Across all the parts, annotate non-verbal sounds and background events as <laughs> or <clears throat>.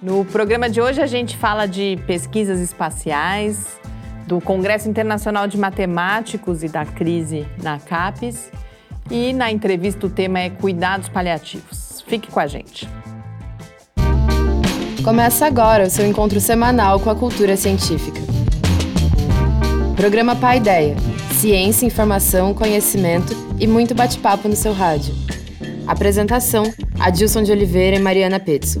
No programa de hoje a gente fala de pesquisas espaciais, do Congresso Internacional de Matemáticos e da crise na CAPES. E na entrevista o tema é cuidados paliativos. Fique com a gente. Começa agora o seu encontro semanal com a cultura científica. Programa Pai Ideia. Ciência, informação, conhecimento e muito bate-papo no seu rádio. Apresentação: Adilson de Oliveira e Mariana Petzo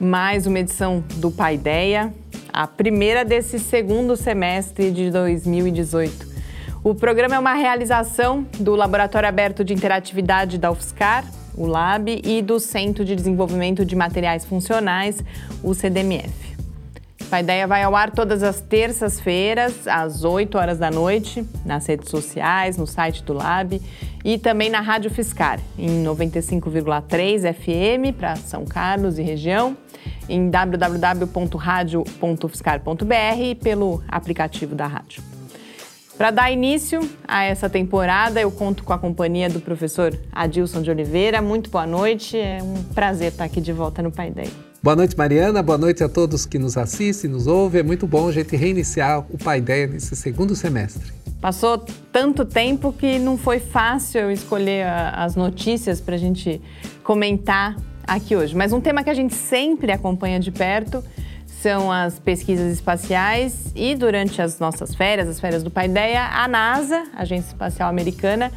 mais uma edição do Paideia, a primeira desse segundo semestre de 2018. O programa é uma realização do Laboratório Aberto de Interatividade da UFSCar, o LAB, e do Centro de Desenvolvimento de Materiais Funcionais, o CDMF. A ideia vai ao ar todas as terças-feiras, às 8 horas da noite, nas redes sociais, no site do Lab e também na Rádio Fiscar, em 95,3 FM para São Carlos e região, em www.radio.fiscar.br e pelo aplicativo da rádio. Para dar início a essa temporada, eu conto com a companhia do professor Adilson de Oliveira. Muito boa noite, é um prazer estar aqui de volta no Pai Ideia. Boa noite, Mariana. Boa noite a todos que nos assistem, nos ouvem. É muito bom a gente reiniciar o Pai Ideia nesse segundo semestre. Passou tanto tempo que não foi fácil eu escolher as notícias para a gente comentar aqui hoje. Mas um tema que a gente sempre acompanha de perto são as pesquisas espaciais e durante as nossas férias, as férias do Pai Ideia, a NASA, a Agência Espacial Americana,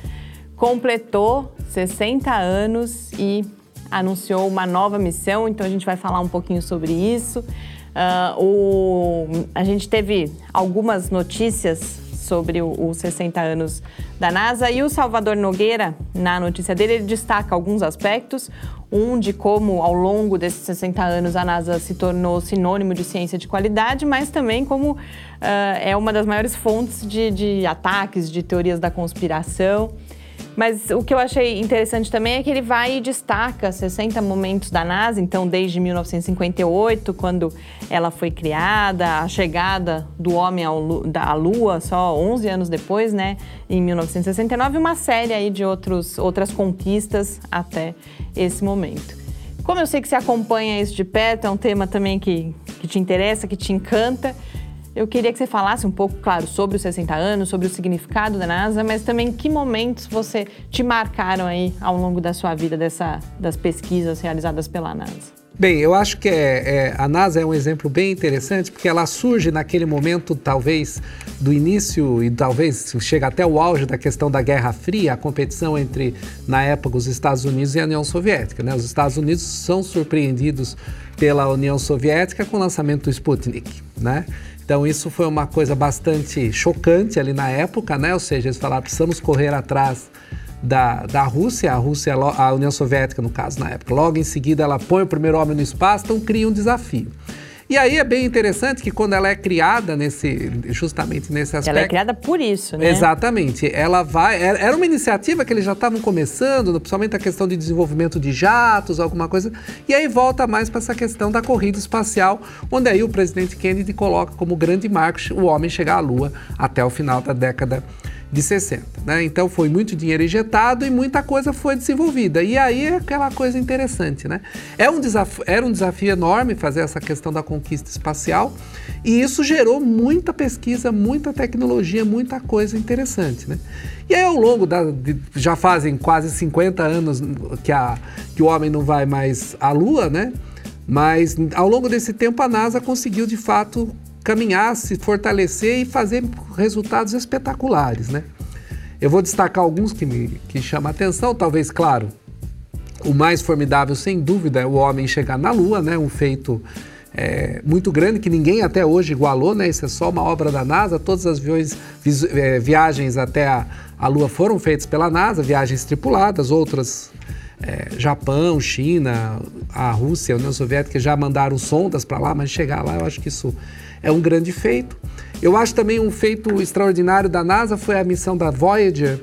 completou 60 anos e anunciou uma nova missão, então a gente vai falar um pouquinho sobre isso. Uh, o, a gente teve algumas notícias sobre os 60 anos da NASA e o Salvador Nogueira, na notícia dele, ele destaca alguns aspectos. Um de como, ao longo desses 60 anos, a NASA se tornou sinônimo de ciência de qualidade, mas também como uh, é uma das maiores fontes de, de ataques, de teorias da conspiração. Mas o que eu achei interessante também é que ele vai e destaca 60 momentos da NASA, então desde 1958, quando ela foi criada, a chegada do homem à Lua, só 11 anos depois, né, em 1969, uma série aí de outros, outras conquistas até esse momento. Como eu sei que você acompanha isso de perto, é um tema também que, que te interessa, que te encanta, eu queria que você falasse um pouco, claro, sobre os 60 anos, sobre o significado da NASA, mas também que momentos você te marcaram aí ao longo da sua vida dessa, das pesquisas realizadas pela NASA. Bem, eu acho que é, é, a NASA é um exemplo bem interessante porque ela surge naquele momento, talvez, do início e talvez chega até o auge da questão da Guerra Fria, a competição entre, na época, os Estados Unidos e a União Soviética. Né? Os Estados Unidos são surpreendidos pela União Soviética com o lançamento do Sputnik. Né? Então isso foi uma coisa bastante chocante ali na época, né? Ou seja, eles falaram precisamos correr atrás da, da Rússia, a Rússia, a União Soviética no caso na época. Logo em seguida ela põe o primeiro homem no espaço, então cria um desafio. E aí é bem interessante que quando ela é criada nesse, justamente nesse aspecto. Ela é criada por isso, né? Exatamente. Ela vai. É, era uma iniciativa que eles já estavam começando, principalmente a questão de desenvolvimento de jatos, alguma coisa. E aí volta mais para essa questão da corrida espacial, onde aí o presidente Kennedy coloca como grande marco o homem chegar à Lua até o final da década de 60. Né? Então foi muito dinheiro injetado e muita coisa foi desenvolvida. E aí é aquela coisa interessante. Né? É um desafio, era um desafio enorme fazer essa questão da conquista espacial e isso gerou muita pesquisa, muita tecnologia, muita coisa interessante. Né? E aí, ao longo da. De, já fazem quase 50 anos que, a, que o homem não vai mais à Lua, né? Mas ao longo desse tempo a NASA conseguiu de fato caminhar, se fortalecer e fazer resultados espetaculares, né? Eu vou destacar alguns que me que chamam a atenção, talvez, claro, o mais formidável, sem dúvida, é o homem chegar na Lua, né? Um feito é, muito grande que ninguém até hoje igualou, né? Isso é só uma obra da NASA. Todas as viões, é, viagens até a, a Lua foram feitas pela NASA, viagens tripuladas, outras é, Japão, China, a Rússia, a União Soviética já mandaram sondas para lá, mas chegar lá eu acho que isso é um grande feito. Eu acho também um feito extraordinário da NASA foi a missão da Voyager,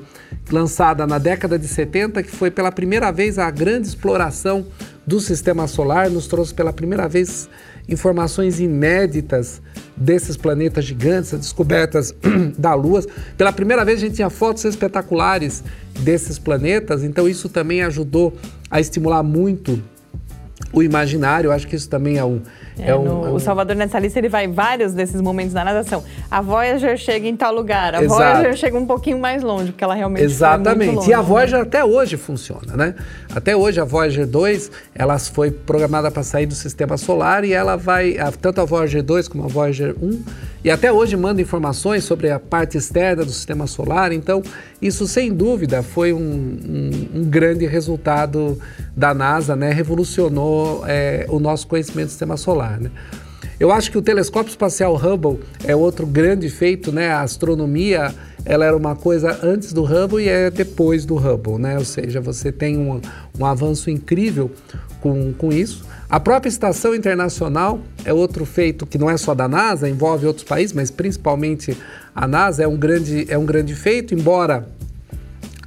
lançada na década de 70, que foi pela primeira vez a grande exploração do sistema solar, nos trouxe pela primeira vez informações inéditas desses planetas gigantes, descobertas <clears throat> da Lua. Pela primeira vez a gente tinha fotos espetaculares desses planetas, então isso também ajudou a estimular muito o imaginário. Eu acho que isso também é um, é, é um, no, é um... O Salvador nessa lista ele vai vários desses momentos da nadação. A Voyager chega em tal lugar, a Exato. Voyager chega um pouquinho mais longe, porque ela realmente Exatamente. Longe, e a Voyager né? até hoje funciona, né? Até hoje a Voyager 2, ela foi programada para sair do sistema solar e ela vai, tanto a Voyager 2 como a Voyager 1, e até hoje manda informações sobre a parte externa do sistema solar. Então, isso sem dúvida foi um, um, um grande resultado da NASA, né? Revolucionou é, o nosso conhecimento do sistema solar, né? Eu acho que o telescópio espacial Hubble é outro grande feito, né? A astronomia, ela era uma coisa antes do Hubble e é depois do Hubble, né? Ou seja, você tem um, um avanço incrível com, com isso. A própria estação internacional é outro feito que não é só da NASA, envolve outros países, mas principalmente a NASA é um grande, é um grande feito, embora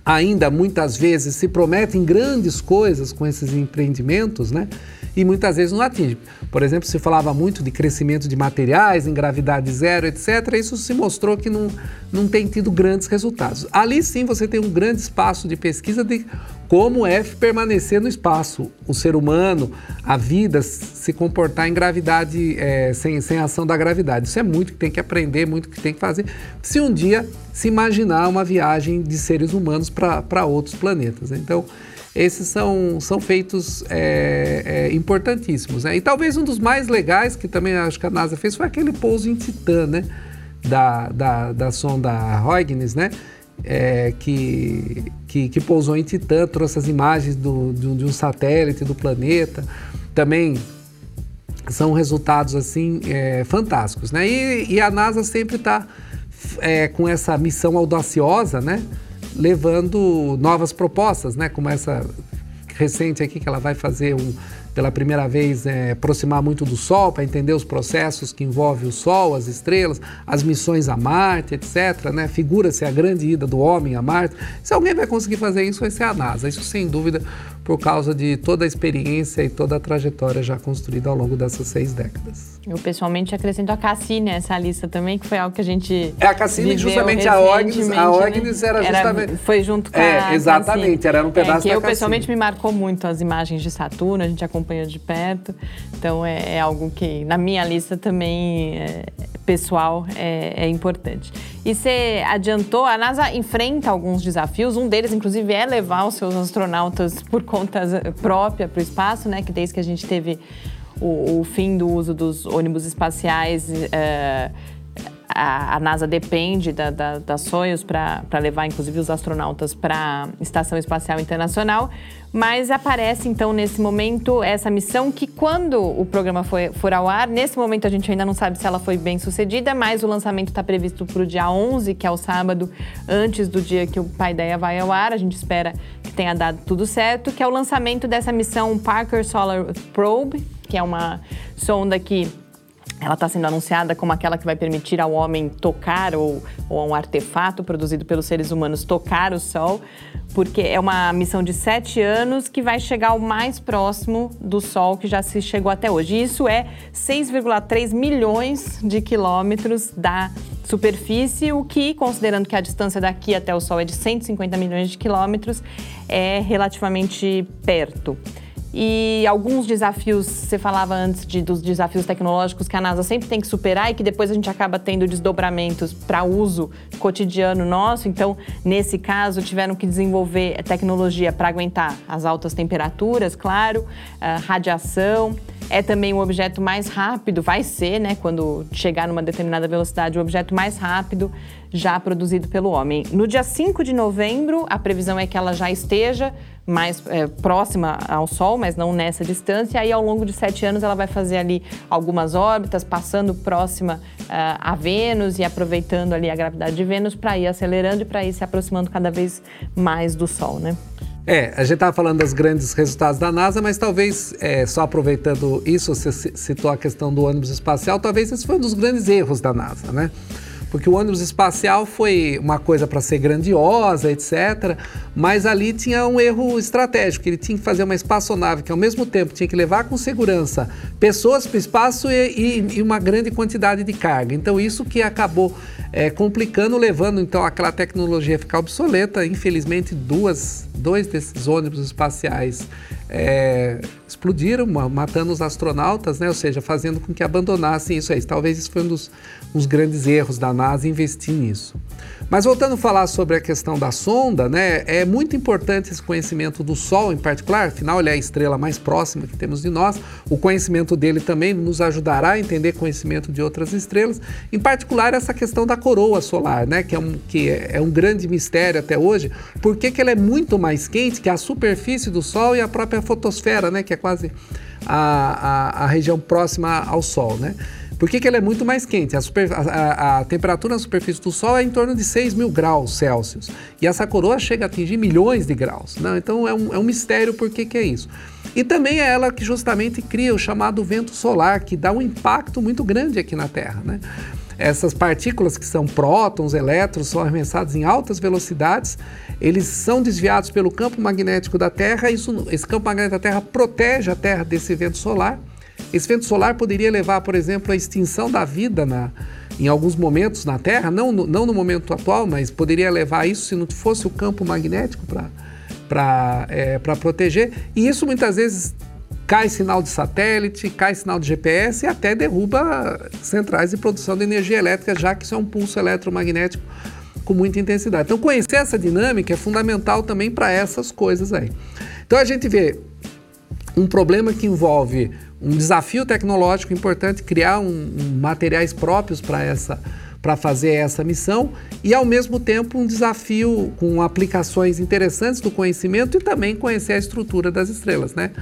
ainda muitas vezes se prometem grandes coisas com esses empreendimentos, né? E muitas vezes não atinge. Por exemplo, se falava muito de crescimento de materiais em gravidade zero, etc. Isso se mostrou que não, não tem tido grandes resultados. Ali sim você tem um grande espaço de pesquisa de como é permanecer no espaço, o ser humano, a vida, se comportar em gravidade, é, sem, sem ação da gravidade. Isso é muito que tem que aprender, muito que tem que fazer. Se um dia se imaginar uma viagem de seres humanos para outros planetas. Né? Então, esses são, são feitos é, é, importantíssimos. Né? E talvez um dos mais legais, que também acho que a NASA fez, foi aquele pouso em Titã, né? Da, da, da sonda Huygens, né? É, que, que, que, pousou em Titã, trouxe as imagens do, de, um, de um satélite do planeta. Também são resultados assim é, fantásticos, né? E, e, a NASA sempre está é, com essa missão audaciosa, né? Levando novas propostas, né? Como essa recente aqui que ela vai fazer um, pela primeira vez é, aproximar muito do Sol para entender os processos que envolvem o Sol, as estrelas, as missões a Marte, etc. Né? Figura-se a grande ida do homem a Marte. Se alguém vai conseguir fazer isso, vai ser a NASA. Isso sem dúvida por causa de toda a experiência e toda a trajetória já construída ao longo dessas seis décadas. Eu pessoalmente acrescento a Cassini nessa lista também, que foi algo que a gente. É a Cassini, justamente a Ognes, a né? era justamente. Era, foi junto com é, a. Exatamente, Cassini. era um pedaço é, que eu Cassini. pessoalmente me marcou muito as imagens de Saturno, a gente acompanha de perto. Então é, é algo que na minha lista também é, pessoal é, é importante. E você adiantou, a NASA enfrenta alguns desafios, um deles, inclusive, é levar os seus astronautas por conta própria para o espaço, né? Que desde que a gente teve o, o fim do uso dos ônibus espaciais. A, a, NASA depende da, da, da Soyuz para levar, inclusive, os astronautas para a Estação Espacial Internacional. Mas aparece, então, nesse momento, essa missão que, quando o programa foi, for ao ar, nesse momento a gente ainda não sabe se ela foi bem sucedida, mas o lançamento está previsto para o dia 11, que é o sábado, antes do dia que o Pai Ideia vai ao ar. A gente espera que tenha dado tudo certo, que é o lançamento dessa missão Parker Solar Probe, que é uma sonda que ela está sendo anunciada como aquela que vai permitir ao homem tocar ou, ou a um artefato produzido pelos seres humanos tocar o Sol, porque é uma missão de sete anos que vai chegar ao mais próximo do Sol que já se chegou até hoje. Isso é 6,3 milhões de quilômetros da superfície, o que, considerando que a distância daqui até o Sol é de 150 milhões de quilômetros, é relativamente perto. E alguns desafios, você falava antes de, dos desafios tecnológicos que a NASA sempre tem que superar e que depois a gente acaba tendo desdobramentos para uso cotidiano nosso. Então, nesse caso, tiveram que desenvolver tecnologia para aguentar as altas temperaturas, claro, radiação. É também o objeto mais rápido, vai ser, né, quando chegar numa determinada velocidade, o objeto mais rápido já produzido pelo homem. No dia 5 de novembro, a previsão é que ela já esteja mais é, próxima ao Sol, mas não nessa distância. Aí, ao longo de sete anos, ela vai fazer ali algumas órbitas, passando próxima uh, a Vênus e aproveitando ali a gravidade de Vênus para ir acelerando e para ir se aproximando cada vez mais do Sol, né? É, a gente estava falando dos grandes resultados da NASA, mas talvez, é, só aproveitando isso, você citou a questão do ônibus espacial, talvez esse foi um dos grandes erros da NASA, né? Porque o ônibus espacial foi uma coisa para ser grandiosa, etc. Mas ali tinha um erro estratégico. Ele tinha que fazer uma espaçonave que, ao mesmo tempo, tinha que levar com segurança pessoas para o espaço e, e, e, uma grande quantidade de carga. Então, isso que acabou é, complicando, levando então aquela tecnologia a ficar obsoleta. Infelizmente, duas, dois desses ônibus espaciais é, explodiram, matando os astronautas, né? ou seja, fazendo com que abandonassem isso aí. Talvez isso foi um dos, uns grandes erros da NASA investir nisso. Mas voltando a falar sobre a questão da sonda, né, é muito importante esse conhecimento do Sol em particular, afinal ele é a estrela mais próxima que temos de nós, o conhecimento dele também nos ajudará a entender conhecimento de outras estrelas, em particular essa questão da coroa solar, né, que, é um, que é um grande mistério até hoje, porque que ela é muito mais quente que a superfície do Sol e a própria fotosfera, né, que é quase a, a, a região próxima ao Sol, né. Por que, que ela é muito mais quente? A, super, a, a, temperatura na superfície do Sol é em torno de 6 mil graus Celsius. E essa coroa chega a atingir milhões de graus. Né? Então é um, é um mistério por que, que é isso. E também é ela que justamente cria o chamado vento solar, que dá um impacto muito grande aqui na Terra. Né? Essas partículas que são prótons, elétrons, são arremessados em altas velocidades, eles são desviados pelo campo magnético da Terra, isso, esse campo magnético da Terra protege a Terra desse vento solar esse vento solar poderia levar, por exemplo, à extinção da vida na, em alguns momentos na Terra, não no, não no momento atual, mas poderia levar a isso se não fosse o campo magnético para é, proteger. E isso muitas vezes cai sinal de satélite, cai sinal de GPS e até derruba centrais de produção de energia elétrica, já que isso é um pulso eletromagnético com muita intensidade. Então, conhecer essa dinâmica é fundamental também para essas coisas aí. Então, a gente vê um problema que envolve um desafio tecnológico importante criar um, um materiais próprios para essa para fazer essa missão e ao mesmo tempo um desafio com aplicações interessantes do conhecimento e também conhecer a estrutura das estrelas, né?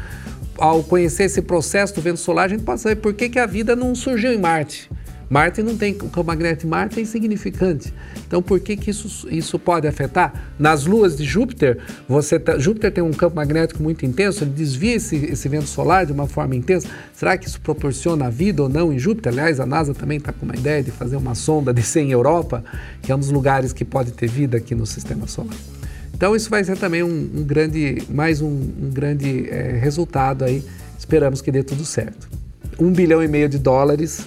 Ao conhecer esse processo do vento solar, a gente pode saber por que, que a vida não surgiu em Marte. Marte não tem, o campo Marte é insignificante. Então, por que, que isso, isso pode afetar? Nas luas de Júpiter, você tá, Júpiter tem um campo magnético muito intenso, ele desvia esse, esse vento solar de uma forma intensa. Será que isso proporciona vida ou não em Júpiter? Aliás, a NASA também está com uma ideia de fazer uma sonda descer em Europa, que é um dos lugares que pode ter vida aqui no sistema solar. Então, isso vai ser também um, um grande, mais um, um grande é, resultado aí. Esperamos que dê tudo certo. Um bilhão e meio de dólares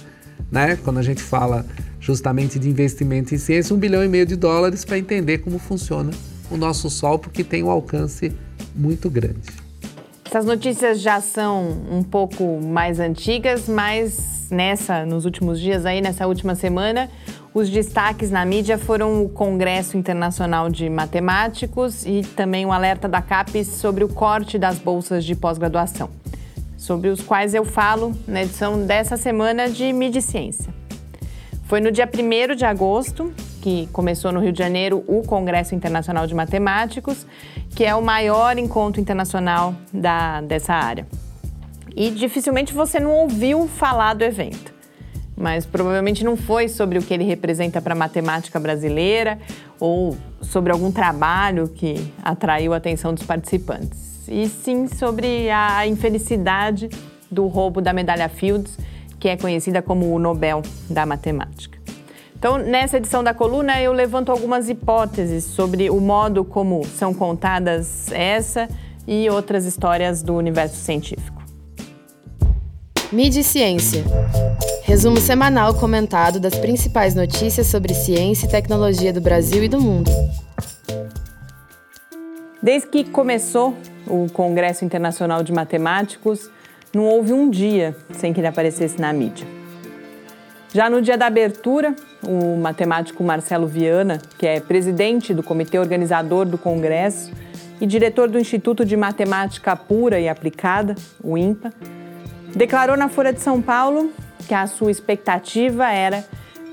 né? Quando a gente fala justamente de investimento em ciência, um bilhão e meio de dólares para entender como funciona o nosso Sol, porque tem um alcance muito grande. Essas notícias já são um pouco mais antigas, mas nessa, nos últimos dias aí, nessa última semana, os destaques na mídia foram o Congresso Internacional de Matemáticos e também o alerta da CAPES sobre o corte das bolsas de pós-graduação sobre os quais eu falo na edição dessa semana de Mídia Ciência. Foi no dia 1 de agosto que começou no Rio de Janeiro o Congresso Internacional de Matemáticos, que é o maior encontro internacional da, dessa área. E dificilmente você não ouviu falar do evento, mas provavelmente não foi sobre o que ele representa para a matemática brasileira ou sobre algum trabalho que atraiu a atenção dos participantes e sim sobre a infelicidade do roubo da medalha Fields, que é conhecida como o Nobel da Matemática. Então, nessa edição da coluna, eu levanto algumas hipóteses sobre o modo como são contadas essa e outras histórias do universo científico. Mídia e Ciência. Resumo semanal comentado das principais notícias sobre ciência e tecnologia do Brasil e do mundo. Desde que começou o Congresso Internacional de Matemáticos, não houve um dia sem que ele aparecesse na mídia. Já no dia da abertura, o matemático Marcelo Viana, que é presidente do comitê organizador do Congresso e diretor do Instituto de Matemática Pura e Aplicada, o INPA, declarou na Folha de São Paulo que a sua expectativa era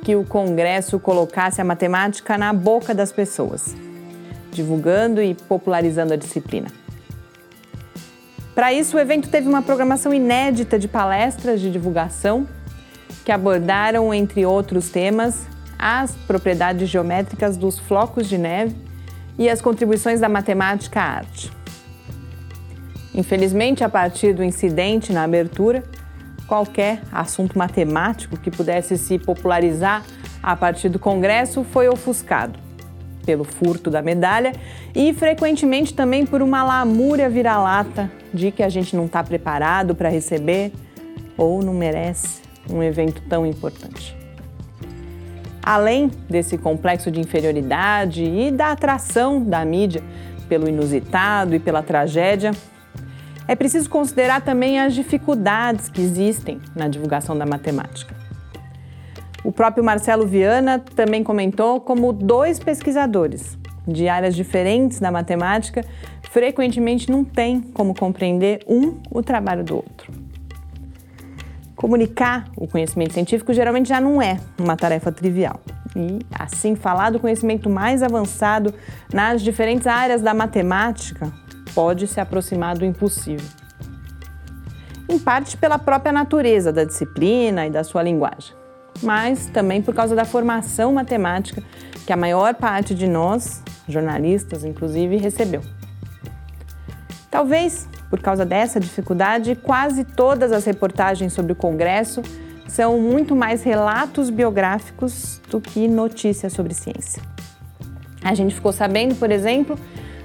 que o Congresso colocasse a matemática na boca das pessoas divulgando e popularizando a disciplina. Para isso, o evento teve uma programação inédita de palestras de divulgação que abordaram, entre outros temas, as propriedades geométricas dos flocos de neve e as contribuições da matemática à arte. Infelizmente, a partir do incidente na abertura, qualquer assunto matemático que pudesse se popularizar a partir do Congresso foi ofuscado pelo furto da medalha e frequentemente também por uma lamúria vira-lata de que a gente não está preparado para receber ou não merece um evento tão importante. Além desse complexo de inferioridade e da atração da mídia pelo inusitado e pela tragédia, é preciso considerar também as dificuldades que existem na divulgação da matemática. O próprio Marcelo Viana também comentou como dois pesquisadores de áreas diferentes da matemática frequentemente não têm como compreender um o trabalho do outro. Comunicar o conhecimento científico geralmente já não é uma tarefa trivial. E, assim, falar do conhecimento mais avançado nas diferentes áreas da matemática pode se aproximar do impossível. Em parte pela própria natureza da disciplina e da sua linguagem, mas também por causa da formação matemática que a maior parte de nós, jornalistas inclusive, recebeu. Talvez por causa dessa dificuldade, quase todas as reportagens sobre o Congresso são muito mais relatos biográficos do que notícias sobre ciência. A gente ficou sabendo, por exemplo,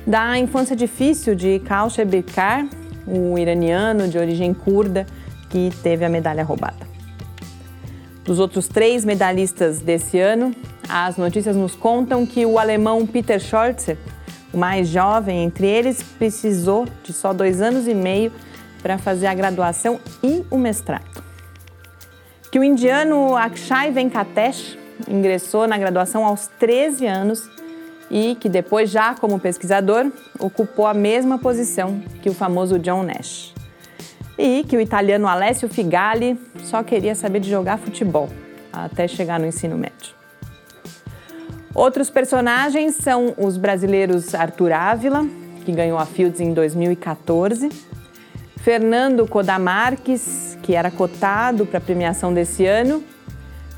da infância difícil de Kausha Bekar, o iraniano de origem curda que teve a medalha roubada. Dos outros três medalhistas desse ano, as notícias nos contam que o alemão Peter Schorzer o mais jovem entre eles precisou de só dois anos e meio para fazer a graduação e o mestrado. Que o indiano Akshay Venkatesh ingressou na graduação aos 13 anos e que depois, já como pesquisador, ocupou a mesma posição que o famoso John Nash. E que o italiano Alessio Figali só queria saber de jogar futebol até chegar no ensino médio. Outros personagens são os brasileiros Arthur Ávila, que ganhou a Fields em 2014, Fernando Codamarques, que era cotado para a premiação desse ano,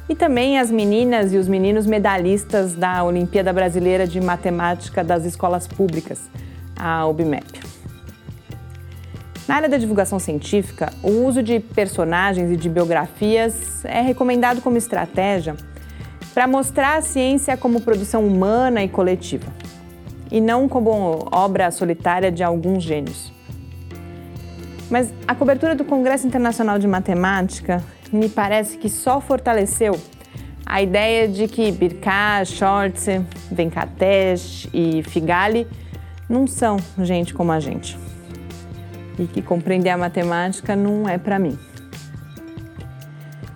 e também as meninas e os meninos medalhistas da Olimpíada Brasileira de Matemática das Escolas Públicas, a OBMEP. Na área da divulgação científica, o uso de personagens e de biografias é recomendado como estratégia para mostrar a ciência como produção humana e coletiva, e não como obra solitária de alguns gênios. Mas a cobertura do Congresso Internacional de Matemática me parece que só fortaleceu a ideia de que Birka, Schwartz, Venkatesh e Figali não são gente como a gente. E que compreender a matemática não é para mim.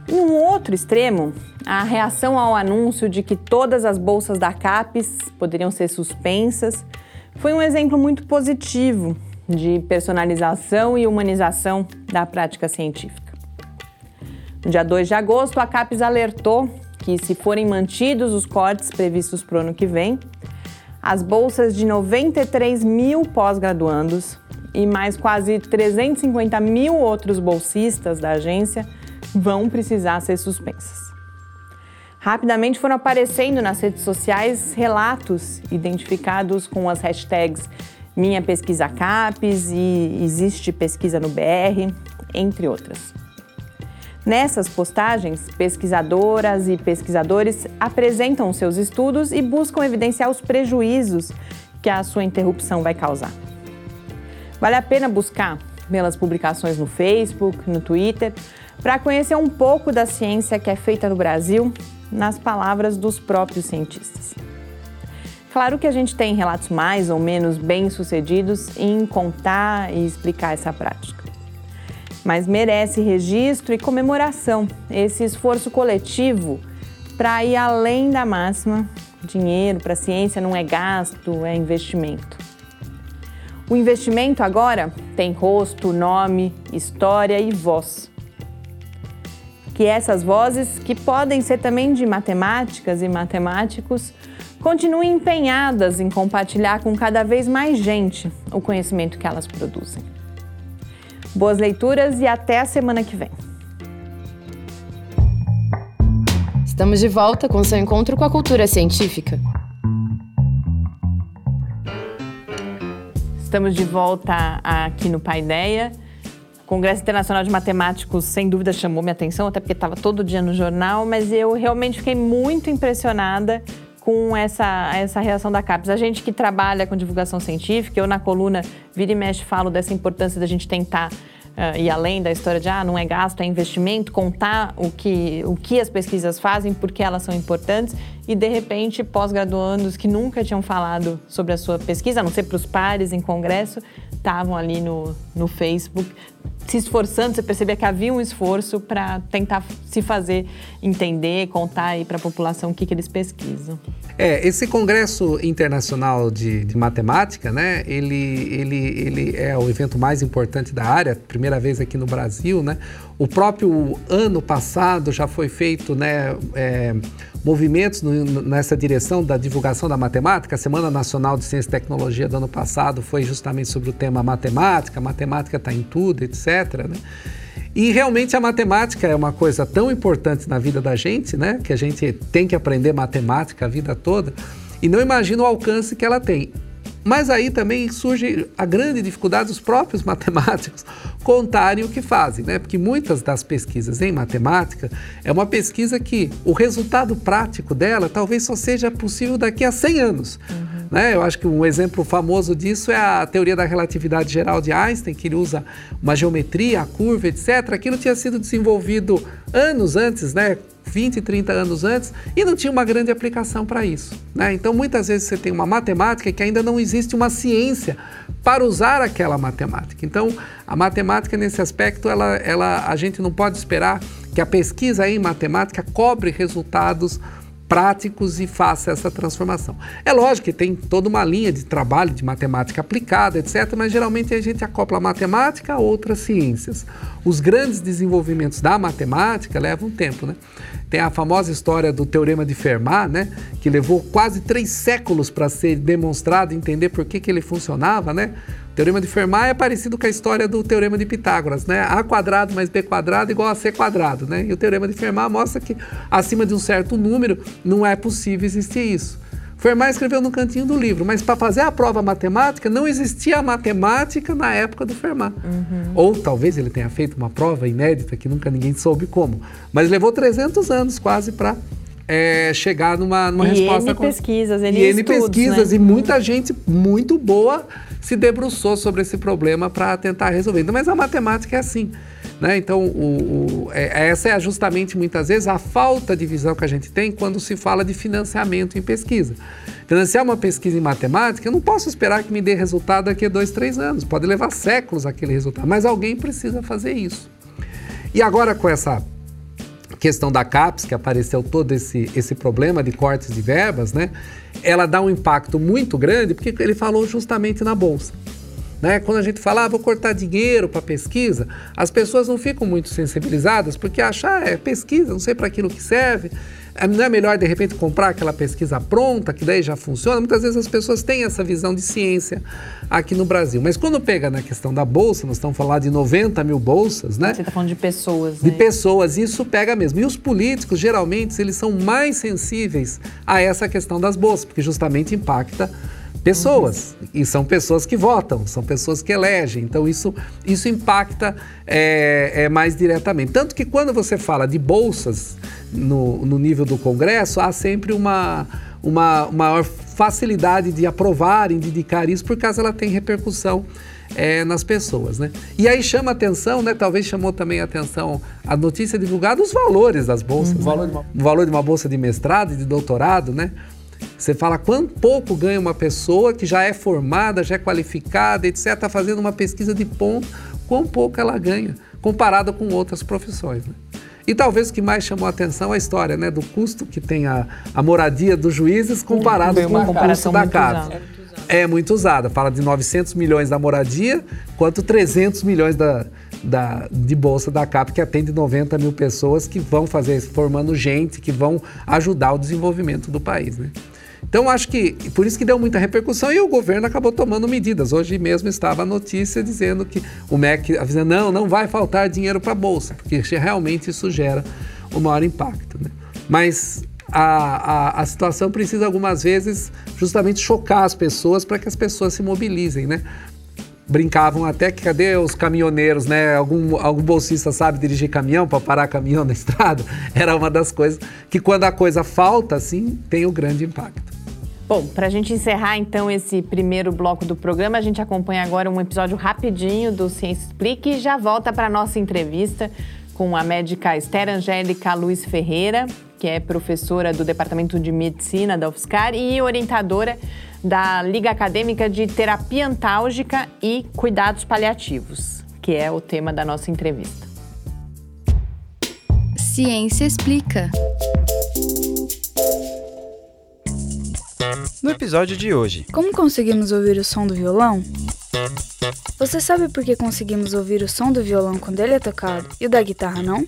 Em um outro extremo, a reação ao anúncio de que todas as bolsas da CAPES poderiam ser suspensas foi um exemplo muito positivo de personalização e humanização da prática científica. No dia 2 de agosto, a CAPES alertou que, se forem mantidos os cortes previstos para o ano que vem, as bolsas de 93 mil pós-graduandos e mais quase 350 mil outros bolsistas da agência vão precisar ser suspensas. Rapidamente foram aparecendo nas redes sociais relatos identificados com as hashtags Minha Pesquisa CAPES e Existe Pesquisa no BR, entre outras. Nessas postagens, pesquisadoras e pesquisadores apresentam seus estudos e buscam evidenciar os prejuízos que a sua interrupção vai causar. Vale a pena buscar pelas publicações no Facebook, no Twitter, para conhecer um pouco da ciência que é feita no Brasil nas palavras dos próprios cientistas. Claro que a gente tem relatos mais ou menos bem-sucedidos em contar e explicar essa prática. Mas merece registro e comemoração esse esforço coletivo para ir além da máxima: dinheiro para ciência não é gasto, é investimento. O investimento agora tem rosto, nome, história e voz que essas vozes, que podem ser também de matemáticas e matemáticos, continuem empenhadas em compartilhar com cada vez mais gente o conhecimento que elas produzem. Boas leituras e até a semana que vem. Estamos de volta com seu encontro com a cultura científica. Estamos de volta aqui no Paideia. O Congresso Internacional de Matemáticos, sem dúvida, chamou minha atenção, até porque estava todo dia no jornal, mas eu realmente fiquei muito impressionada com essa, essa reação da CAPES. A gente que trabalha com divulgação científica, eu na coluna Vira e Mexe falo dessa importância da gente tentar Uh, e além da história de ah, não é gasto, é investimento, contar o que, o que as pesquisas fazem, porque elas são importantes, e de repente pós-graduandos que nunca tinham falado sobre a sua pesquisa, a não ser para os pares em congresso, estavam ali no, no Facebook se esforçando, você percebia que havia um esforço para tentar se fazer entender, contar aí para a população o que, que eles pesquisam. É, esse Congresso Internacional de, de, Matemática, né, ele, ele, ele é o evento mais importante da área, primeira vez aqui no Brasil, né? O próprio ano passado já foi feito, né, é, movimentos no, nessa direção da divulgação da matemática. A Semana Nacional de Ciência e Tecnologia do ano passado foi justamente sobre o tema matemática, matemática está em tudo, etc. Né? E realmente a matemática é uma coisa tão importante na vida da gente, né? Que a gente tem que aprender matemática a vida toda. E não imagina o alcance que ela tem. Mas aí também surge a grande dificuldade dos próprios <laughs> matemáticos contarem o que fazem, né? Porque muitas das pesquisas em matemática é uma pesquisa que o resultado prático dela talvez só seja possível daqui a 100 anos. Uhum. Né? Eu acho que um exemplo famoso disso é a teoria da relatividade geral de Einstein, que ele usa uma geometria, a curva, etc. Aquilo tinha sido desenvolvido anos antes, né? 20, 30 anos antes, e não tinha uma grande aplicação para isso. Né? Então, muitas vezes você tem uma matemática que ainda não existe uma ciência para usar aquela matemática. Então, a matemática, nesse aspecto, ela, ela, a gente não pode esperar que a pesquisa em matemática cobre resultados práticos e faça essa transformação. É lógico que tem toda uma linha de trabalho de matemática aplicada, etc., mas geralmente a gente acopla a matemática a outras ciências. Os grandes desenvolvimentos da matemática levam tempo, né? Tem a famosa história do Teorema de Fermat, né? Que levou quase três séculos para ser demonstrado, entender por que, que ele funcionava, né? Teorema de Fermat é parecido com a história do Teorema de Pitágoras, né? A quadrado mais B quadrado igual a C quadrado, né? E o Teorema de Fermat mostra que acima de um certo número não é possível existir isso. Fermat escreveu no cantinho do livro, mas para fazer a prova matemática não existia a matemática na época do Fermat. Uhum. Ou talvez ele tenha feito uma prova inédita que nunca ninguém soube como. Mas levou 300 anos quase para é, chegar numa, numa e resposta. N pesquisas, N, e N pesquisas, né? e muita gente muito boa se debruçou sobre esse problema para tentar resolver. Então, mas a matemática é assim. Né? Então, o, o, é, essa é justamente muitas vezes a falta de visão que a gente tem quando se fala de financiamento em pesquisa. Financiar uma pesquisa em matemática, eu não posso esperar que me dê resultado daqui a dois, três anos. Pode levar séculos aquele resultado, mas alguém precisa fazer isso. E agora, com essa questão da CAPES, que apareceu todo esse, esse problema de cortes de verbas, né? Ela dá um impacto muito grande, porque ele falou justamente na Bolsa. Né? Quando a gente fala, ah, vou cortar dinheiro para pesquisa, as pessoas não ficam muito sensibilizadas, porque achar ah, é pesquisa, não sei para aquilo que serve. É, não é melhor, de repente, comprar aquela pesquisa pronta, que daí já funciona? Muitas vezes as pessoas têm essa visão de ciência aqui no Brasil. Mas quando pega na questão da bolsa, nós estamos falando de 90 mil bolsas, né? Você está falando de pessoas, De né? pessoas, isso pega mesmo. E os políticos, geralmente, eles são mais sensíveis a essa questão das bolsas, porque justamente impacta pessoas. Uhum. E são pessoas que votam, são pessoas que elegem. Então, isso, isso impacta é, é, mais diretamente. Tanto que quando você fala de bolsas no, no nível do Congresso, há sempre uma, uma maior facilidade de aprovarem, de indicar isso, por causa ela tem repercussão é, nas pessoas, né? E aí chama atenção, né? Talvez chamou também atenção a notícia divulgada os valores das bolsas. Uhum. O, valor de uma, o valor de uma bolsa de mestrado e de doutorado, né? Você fala quanto pouco ganha uma pessoa que já é formada, já é qualificada, etc., está fazendo uma pesquisa de ponto, quão pouco ela ganha, comparada com outras profissões. Né? E talvez o que mais chamou a atenção é a história né, do custo que tem a, a moradia dos juízes comparado com o custo da casa. É muito usada. Fala de 900 milhões da moradia, quanto 300 milhões da, da, de bolsa da CAP, que atende 90 mil pessoas que vão fazer, formando gente, que vão ajudar o desenvolvimento do país. Né? Então, acho que por isso que deu muita repercussão e o governo acabou tomando medidas. Hoje mesmo estava a notícia dizendo que o MEC avisando, não, não vai faltar dinheiro para a Bolsa, porque realmente isso gera o maior impacto. Né? Mas a, a, a, situação precisa algumas vezes justamente chocar as pessoas para que as pessoas se mobilizem, né? Brincavam até que cadê os caminhoneiros, né? Algum, algum bolsista sabe dirigir caminhão para parar caminhão na <laughs> estrada? Era uma das coisas que quando a coisa falta, assim, tem o um grande impacto. Bom, para a gente encerrar então esse primeiro bloco do programa, a gente acompanha agora um episódio rapidinho do Ciência Explique e já volta para a nossa entrevista com a médica Esther Angélica Luiz Ferreira, que é professora do Departamento de Medicina da UFSCar e orientadora da Liga Acadêmica de Terapia Antálgica e Cuidados Paliativos, que é o tema da nossa entrevista. Ciência Explica. No episódio de hoje, como conseguimos ouvir o som do violão? Você sabe por que conseguimos ouvir o som do violão quando ele é tocado e o da guitarra não?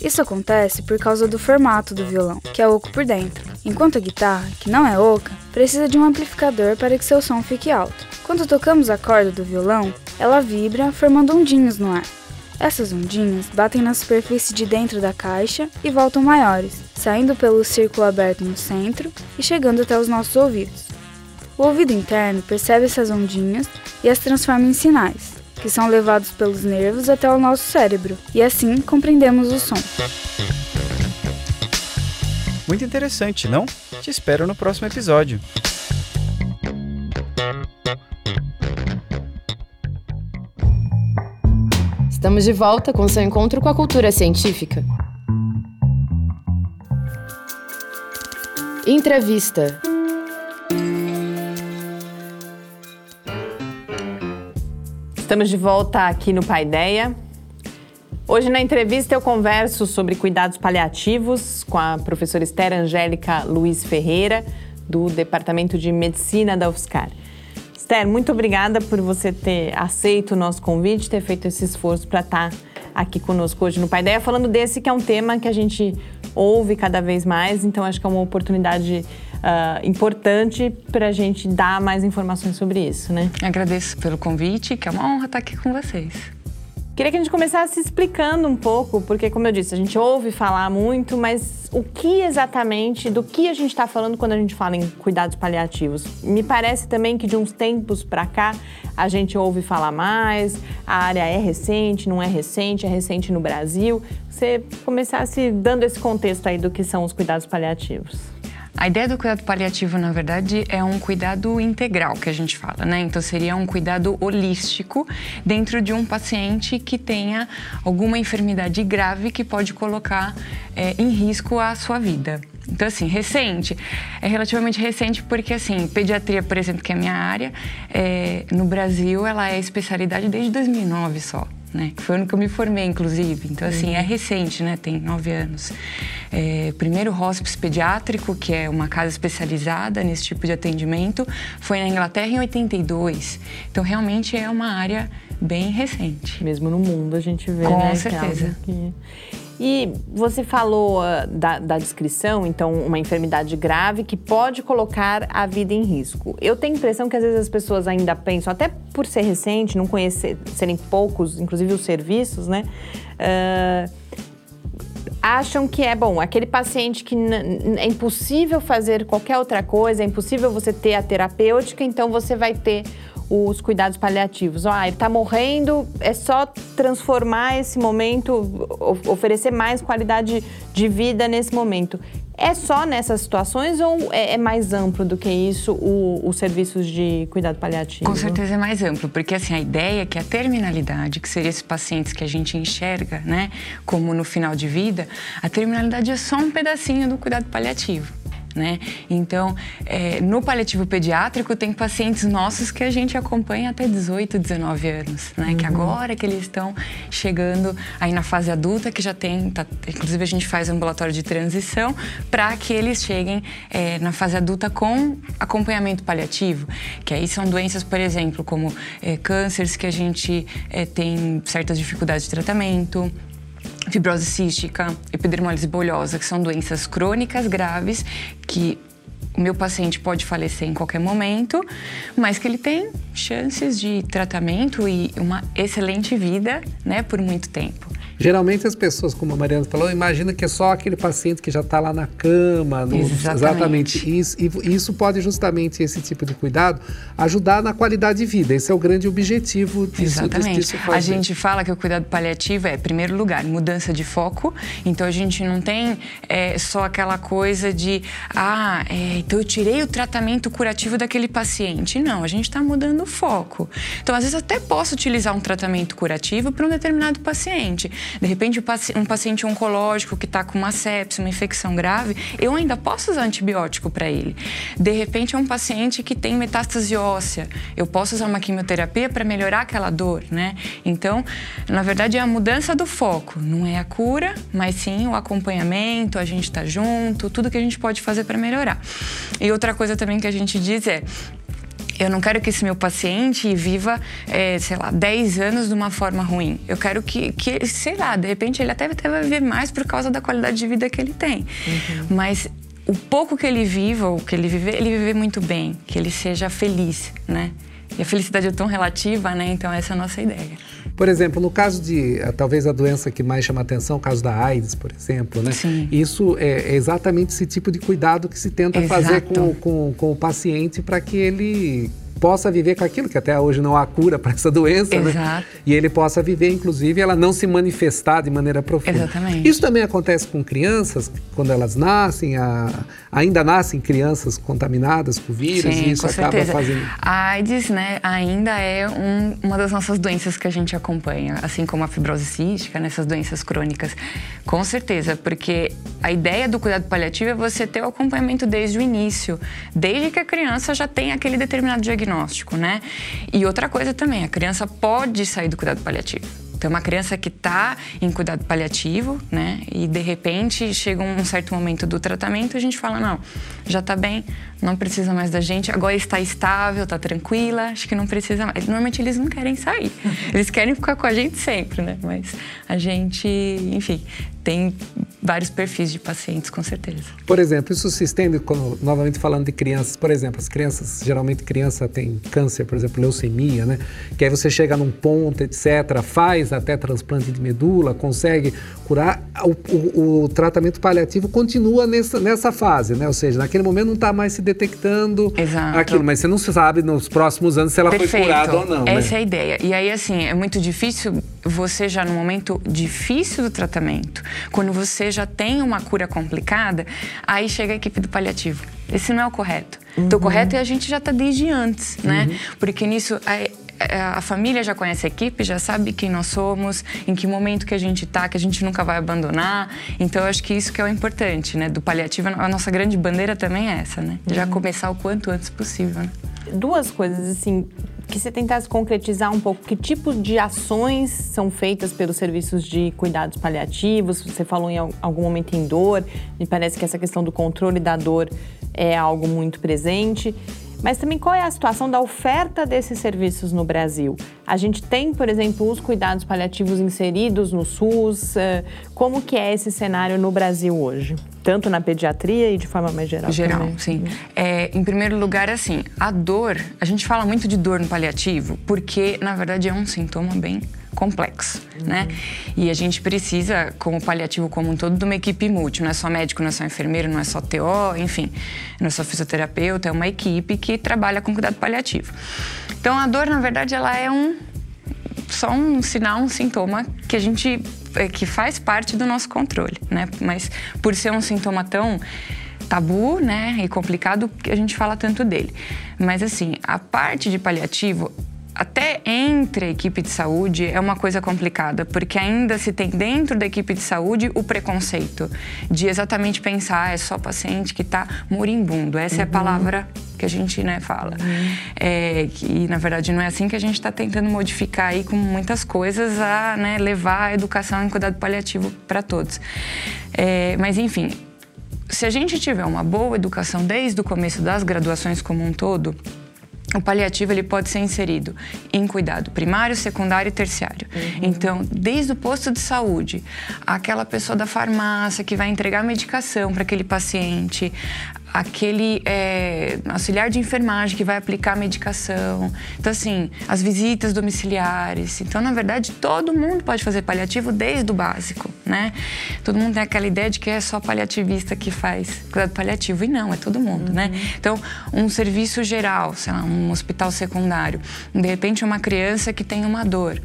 Isso acontece por causa do formato do violão, que é oco por dentro, enquanto a guitarra, que não é oca, precisa de um amplificador para que seu som fique alto. Quando tocamos a corda do violão, ela vibra, formando ondinhos no ar. Essas ondinhas batem na superfície de dentro da caixa e voltam maiores, saindo pelo círculo aberto no centro e chegando até os nossos ouvidos. O ouvido interno percebe essas ondinhas e as transforma em sinais, que são levados pelos nervos até o nosso cérebro, e assim compreendemos o som. Muito interessante, não? Te espero no próximo episódio. Estamos de volta com seu encontro com a cultura científica. Entrevista. Estamos de volta aqui no Paideia. Hoje na entrevista eu converso sobre cuidados paliativos com a professora Esther Angélica Luiz Ferreira, do Departamento de Medicina da UFSCar. Esther, muito obrigada por você ter aceito o nosso convite, ter feito esse esforço para estar tá aqui conosco hoje no Paideia, falando desse que é um tema que a gente ouve cada vez mais, então acho que é uma oportunidade uh, importante para a gente dar mais informações sobre isso, né? Agradeço pelo convite, que é uma honra estar aqui com vocês. Queria que a gente começasse explicando um pouco, porque, como eu disse, a gente ouve falar muito, mas o que exatamente, do que a gente está falando quando a gente fala em cuidados paliativos? Me parece também que de uns tempos para cá a gente ouve falar mais, a área é recente, não é recente, é recente no Brasil. Você começasse dando esse contexto aí do que são os cuidados paliativos. A ideia do cuidado paliativo, na verdade, é um cuidado integral que a gente fala, né? Então seria um cuidado holístico dentro de um paciente que tenha alguma enfermidade grave que pode colocar é, em risco a sua vida. Então, assim, recente. É relativamente recente porque, assim, pediatria, por exemplo, que é a minha área, é, no Brasil, ela é especialidade desde 2009 só né? Foi o ano que eu me formei, inclusive. Então, assim, uhum. é recente, né? Tem nove anos. É, primeiro hospice pediátrico, que é uma casa especializada nesse tipo de atendimento, foi na Inglaterra em 82. Então, realmente é uma área bem recente. Mesmo no mundo a gente vê, Com né? Com certeza. Que... E você falou uh, da, da, descrição, então, uma enfermidade grave que pode colocar a vida em risco. Eu tenho a impressão que às vezes as pessoas ainda pensam, até por ser recente, não conhecer, serem poucos, inclusive os serviços, né? Uh, acham que é bom, aquele paciente que é impossível fazer qualquer outra coisa, é impossível você ter a terapêutica, então você vai ter os cuidados paliativos. Ah, ele está morrendo, é só transformar esse momento, oferecer mais qualidade de vida nesse momento. É só nessas situações ou é, é mais amplo do que isso os serviços de cuidado paliativo? Com certeza é mais amplo, porque assim a ideia é que a terminalidade, que seria esses pacientes que a gente enxerga, né, como no final de vida, a terminalidade é só um pedacinho do cuidado paliativo né? Então, é, no paliativo pediátrico tem pacientes nossos que a gente acompanha até 18, 19 anos, né? Uhum. Que agora que eles estão chegando aí na fase adulta, que já tem, tá, inclusive a gente faz ambulatório de transição para que eles cheguem é, na fase adulta com acompanhamento paliativo, que aí são doenças, por exemplo, como é, cânceres que a gente é, tem certas dificuldades de tratamento, fibrose cística, epidermólise bolhosa, que são doenças crônicas graves que o meu paciente pode falecer em qualquer momento, mas que ele tem chances de tratamento e uma excelente vida, né, por muito tempo. Geralmente as pessoas, como a Mariana falou, imagina que é só aquele paciente que já está lá na cama. No, Exatamente. exatamente isso. E isso pode justamente, esse tipo de cuidado, ajudar na qualidade de vida. Esse é o grande objetivo disso, Exatamente. disso. A gente fala que o cuidado paliativo é, em primeiro lugar, mudança de foco. Então a gente não tem é, só aquela coisa de, ah, é, então eu tirei o tratamento curativo daquele paciente. Não, a gente está mudando o foco. Então, às vezes, até posso utilizar um tratamento curativo para um determinado paciente. De repente, um paciente oncológico que está com uma sepse, uma infecção grave, eu ainda posso usar antibiótico para ele. De repente, é um paciente que tem metástase óssea, eu posso usar uma quimioterapia para melhorar aquela dor, né? Então, na verdade, é a mudança do foco. Não é a cura, mas sim o acompanhamento, a gente está junto, tudo que a gente pode fazer para melhorar. E outra coisa também que a gente diz é eu não quero que esse meu paciente viva, é, sei lá, 10 anos de uma forma ruim. Eu quero que, que, sei lá, de repente ele até, até vai viver mais por causa da qualidade de vida que ele tem. Uhum. Mas o pouco que ele viva, ou que ele viver, ele viver muito bem, que ele seja feliz, né? E a felicidade é tão relativa, né? Então essa é a nossa ideia. Por exemplo, no caso de eh, talvez a doença que mais chama atenção, o caso da AIDS, por exemplo, né? Sim. Isso é, é exatamente esse tipo de cuidado que se tenta Exato. fazer com, com, com o paciente para que ele possa viver com aquilo, que até hoje não há cura para essa doença, Exato. né? E ele possa viver, inclusive, ela não se manifestar de maneira profunda. Exatamente. Isso também acontece com crianças, quando elas nascem, a, ainda nascem crianças contaminadas com vírus, Sim, e isso acaba certeza. fazendo. A AIDS, né, ainda é um, uma das nossas doenças que a gente acompanha, assim como a fibrose cística, nessas doenças crônicas. Com certeza, porque a ideia do cuidado paliativo é você ter o acompanhamento desde o início, desde que a criança já tem aquele determinado diagnóstico, né? E outra coisa também, a criança pode sair do cuidado paliativo. Então, uma criança que está em cuidado paliativo, né? E de repente chega um certo momento do tratamento, a gente fala: não, já está bem, não precisa mais da gente, agora está estável, está tranquila, acho que não precisa mais. Normalmente eles não querem sair, <laughs> eles querem ficar com a gente sempre, né? Mas a gente, enfim, tem vários perfis de pacientes, com certeza. Por exemplo, isso se estende, quando, novamente falando de crianças, por exemplo, as crianças, geralmente criança tem câncer, por exemplo, leucemia, né? Que aí você chega num ponto, etc., faz até transplante de medula, consegue curar, o, o, o tratamento paliativo continua nessa, nessa fase, né? Ou seja, naquele momento não está mais se detectando Exato. aquilo, mas você não sabe nos próximos anos se ela Perfeito. foi curada ou não. Essa né? é a ideia. E aí, assim, é muito difícil você já no momento difícil do tratamento, quando você já tem uma cura complicada, aí chega a equipe do paliativo. Esse não é o correto. Uhum. Então, o correto é a gente já tá desde antes, né? Uhum. Porque nisso a, a, família já conhece a equipe, já sabe quem nós somos, em que momento que a gente tá, que a gente nunca vai abandonar. Então, eu acho que isso que é o importante, né? Do paliativo, a nossa grande bandeira também é essa, né? Já começar o quanto antes possível, né? Duas coisas, assim, que você tentasse concretizar um pouco que tipo de ações são feitas pelos serviços de cuidados paliativos. Você falou em algum momento em dor, me parece que essa questão do controle da dor é algo muito presente. Mas também qual é a situação da oferta desses serviços no Brasil? A gente tem, por exemplo, os cuidados paliativos inseridos no SUS. Como que é esse cenário no Brasil hoje? Tanto na pediatria e de forma mais geral? Geral, também. sim. É, em primeiro lugar, assim, a dor, a gente fala muito de dor no paliativo, porque, na verdade, é um sintoma bem complexo, uhum. né? E a gente precisa, como paliativo como um todo, de uma equipe multi. Não é só médico, não é só enfermeiro, não é só TO, enfim, não é só fisioterapeuta, é uma equipe que trabalha com cuidado paliativo. Então, a dor, na verdade, ela é um só um sinal, um sintoma que a gente que faz parte do nosso controle, né? Mas por ser um sintoma tão tabu, né, e complicado, a gente fala tanto dele. Mas assim, a parte de paliativo até entre a equipe de saúde é uma coisa complicada, porque ainda se tem dentro da equipe de saúde o preconceito de exatamente pensar ah, é só paciente que está moribundo. Essa uhum. é a palavra que a gente né, fala. Uhum. É, que na verdade não é assim que a gente está tentando modificar aí com muitas coisas a né, levar a educação em cuidado paliativo para todos. É, mas enfim, se a gente tiver uma boa educação desde o começo das graduações como um todo, o paliativo ele pode ser inserido em cuidado primário, secundário e terciário. Uhum. Então, desde o posto de saúde, aquela pessoa da farmácia que vai entregar medicação para aquele paciente, aquele é, auxiliar de enfermagem que vai aplicar a medicação. Então, assim, as visitas domiciliares. Então, na verdade, todo mundo pode fazer paliativo desde o básico, né? Todo mundo tem aquela ideia de que é só paliativista que faz cuidado paliativo. E não, é todo mundo, né? uhum. né? Então, um serviço geral, sei lá, um hospital secundário. De repente, uma criança que tem uma dor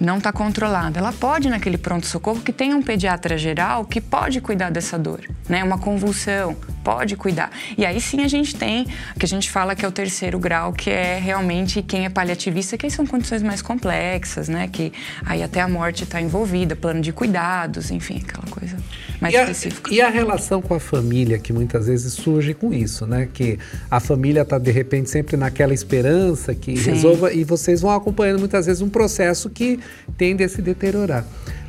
não está controlada. Ela pode ir naquele pronto-socorro que tem um pediatra geral que pode cuidar dessa dor, né? Uma convulsão, pode cuidar. E aí sim a gente tem o que a gente fala que é o terceiro grau, que é realmente quem é paliativista, que aí são condições mais complexas, né? Que aí até a morte está envolvida, plano de cuidados, enfim, aquela coisa mais e específica. A, e a relação com a família, que muitas vezes surge com isso, né? Que a família está de repente sempre naquela esperança que sim. resolva e vocês vão acompanhando muitas vezes um processo que tende a se deteriorar.